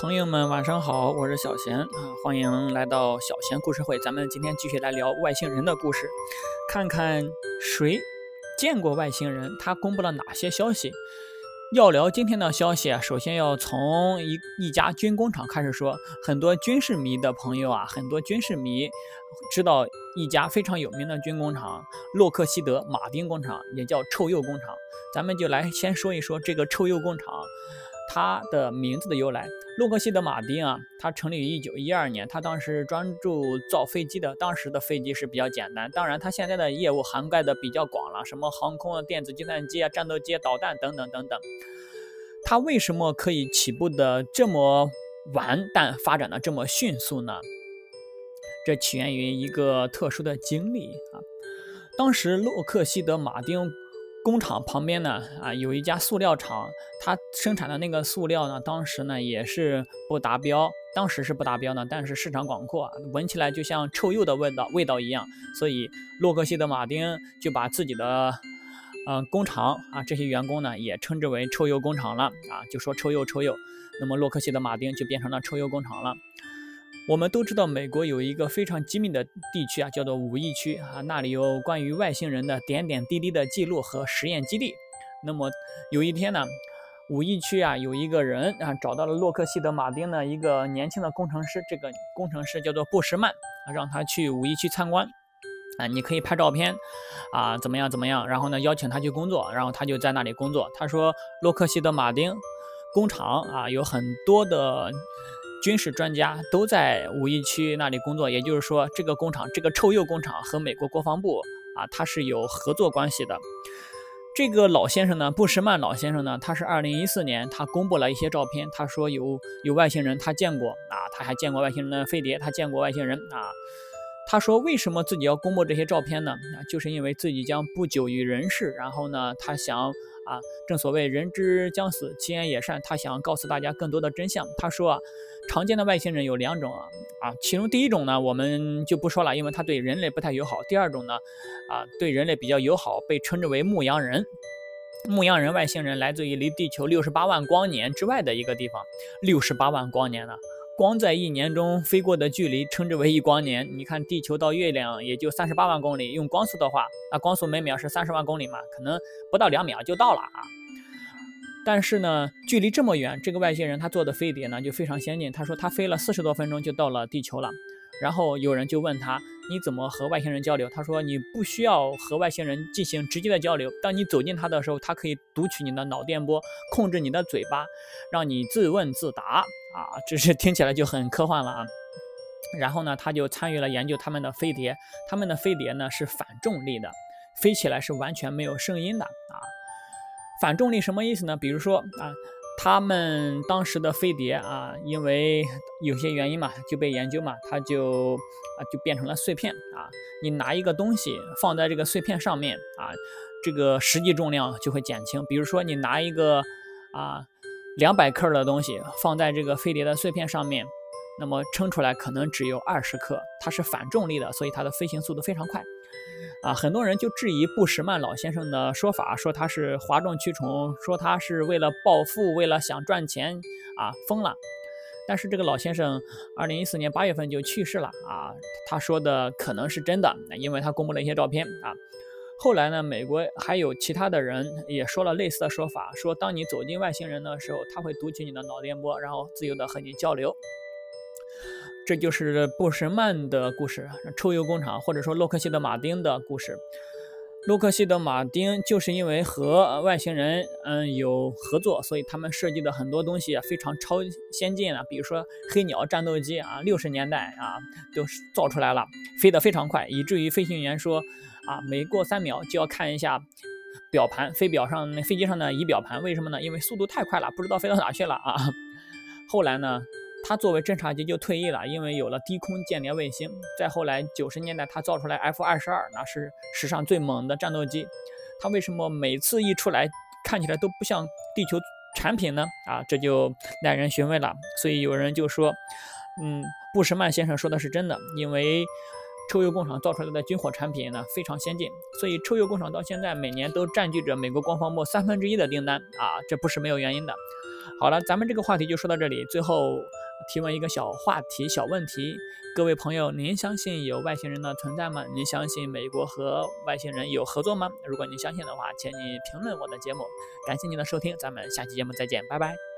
朋友们晚上好，我是小贤啊，欢迎来到小贤故事会。咱们今天继续来聊外星人的故事，看看谁见过外星人，他公布了哪些消息。要聊今天的消息啊，首先要从一一家军工厂开始说。很多军事迷的朋友啊，很多军事迷知道一家非常有名的军工厂——洛克希德马丁工厂，也叫臭鼬工厂。咱们就来先说一说这个臭鼬工厂。它的名字的由来，洛克希德马丁啊，它成立于一九一二年，它当时专注造飞机的，当时的飞机是比较简单，当然它现在的业务涵盖的比较广了，什么航空啊、电子计算机啊、战斗机、导弹等等等等。它为什么可以起步的这么晚，但发展的这么迅速呢？这起源于一个特殊的经历啊，当时洛克希德马丁。工厂旁边呢，啊，有一家塑料厂，它生产的那个塑料呢，当时呢也是不达标，当时是不达标呢，但是市场广阔，闻起来就像臭鼬的味道味道一样，所以洛克希德马丁就把自己的，嗯，工厂啊这些员工呢也称之为臭鼬工厂了，啊，就说臭鼬臭鼬，那么洛克希德马丁就变成了臭鼬工厂了。我们都知道，美国有一个非常机密的地区啊，叫做五翼区啊，那里有关于外星人的点点滴滴的记录和实验基地。那么有一天呢，五翼区啊有一个人啊找到了洛克希德马丁的一个年轻的工程师，这个工程师叫做布什曼，让他去五翼区参观啊，你可以拍照片啊，怎么样怎么样，然后呢邀请他去工作，然后他就在那里工作。他说洛克希德马丁工厂啊有很多的。军事专家都在五一区那里工作，也就是说，这个工厂，这个臭鼬工厂和美国国防部啊，它是有合作关系的。这个老先生呢，布什曼老先生呢，他是二零一四年，他公布了一些照片，他说有有外星人，他见过啊，他还见过外星人的飞碟，他见过外星人啊。他说为什么自己要公布这些照片呢？啊，就是因为自己将不久于人世，然后呢，他想。啊，正所谓人之将死，其言也善。他想告诉大家更多的真相。他说啊，常见的外星人有两种啊，啊，其中第一种呢，我们就不说了，因为他对人类不太友好。第二种呢，啊，对人类比较友好，被称之为牧羊人。牧羊人外星人来自于离地球六十八万光年之外的一个地方，六十八万光年呢。光在一年中飞过的距离称之为一光年。你看，地球到月亮也就三十八万公里，用光速的话，那光速每秒是三十万公里嘛，可能不到两秒就到了啊。但是呢，距离这么远，这个外星人他坐的飞碟呢就非常先进。他说他飞了四十多分钟就到了地球了。然后有人就问他，你怎么和外星人交流？他说你不需要和外星人进行直接的交流。当你走近他的时候，他可以读取你的脑电波，控制你的嘴巴，让你自问自答。啊，这是听起来就很科幻了啊！然后呢，他就参与了研究他们的飞碟，他们的飞碟呢是反重力的，飞起来是完全没有声音的啊。反重力什么意思呢？比如说啊，他们当时的飞碟啊，因为有些原因嘛，就被研究嘛，它就啊就变成了碎片啊。你拿一个东西放在这个碎片上面啊，这个实际重量就会减轻。比如说你拿一个啊。两百克的东西放在这个飞碟的碎片上面，那么称出来可能只有二十克，它是反重力的，所以它的飞行速度非常快。啊，很多人就质疑布什曼老先生的说法，说他是哗众取宠，说他是为了暴富，为了想赚钱啊疯了。但是这个老先生二零一四年八月份就去世了啊，他说的可能是真的，因为他公布了一些照片啊。后来呢，美国还有其他的人也说了类似的说法，说当你走进外星人的时候，他会读取你的脑电波，然后自由的和你交流。这就是布什曼的故事，抽油工厂，或者说洛克希德马丁的故事。洛克希德马丁就是因为和外星人嗯有合作，所以他们设计的很多东西非常超先进啊，比如说黑鸟战斗机啊，六十年代啊都造出来了，飞得非常快，以至于飞行员说。啊，每过三秒就要看一下表盘，飞表上那飞机上的仪表盘，为什么呢？因为速度太快了，不知道飞到哪去了啊。后来呢，他作为侦察机就退役了，因为有了低空间谍卫星。再后来，九十年代他造出来 F 二十二，那是史上最猛的战斗机。他为什么每次一出来看起来都不像地球产品呢？啊，这就耐人寻味了。所以有人就说，嗯，布什曼先生说的是真的，因为。抽油工厂造出来的军火产品呢非常先进，所以抽油工厂到现在每年都占据着美国国防部三分之一的订单啊，这不是没有原因的。好了，咱们这个话题就说到这里。最后提问一个小话题、小问题，各位朋友，您相信有外星人的存在吗？您相信美国和外星人有合作吗？如果您相信的话，请你评论我的节目。感谢您的收听，咱们下期节目再见，拜拜。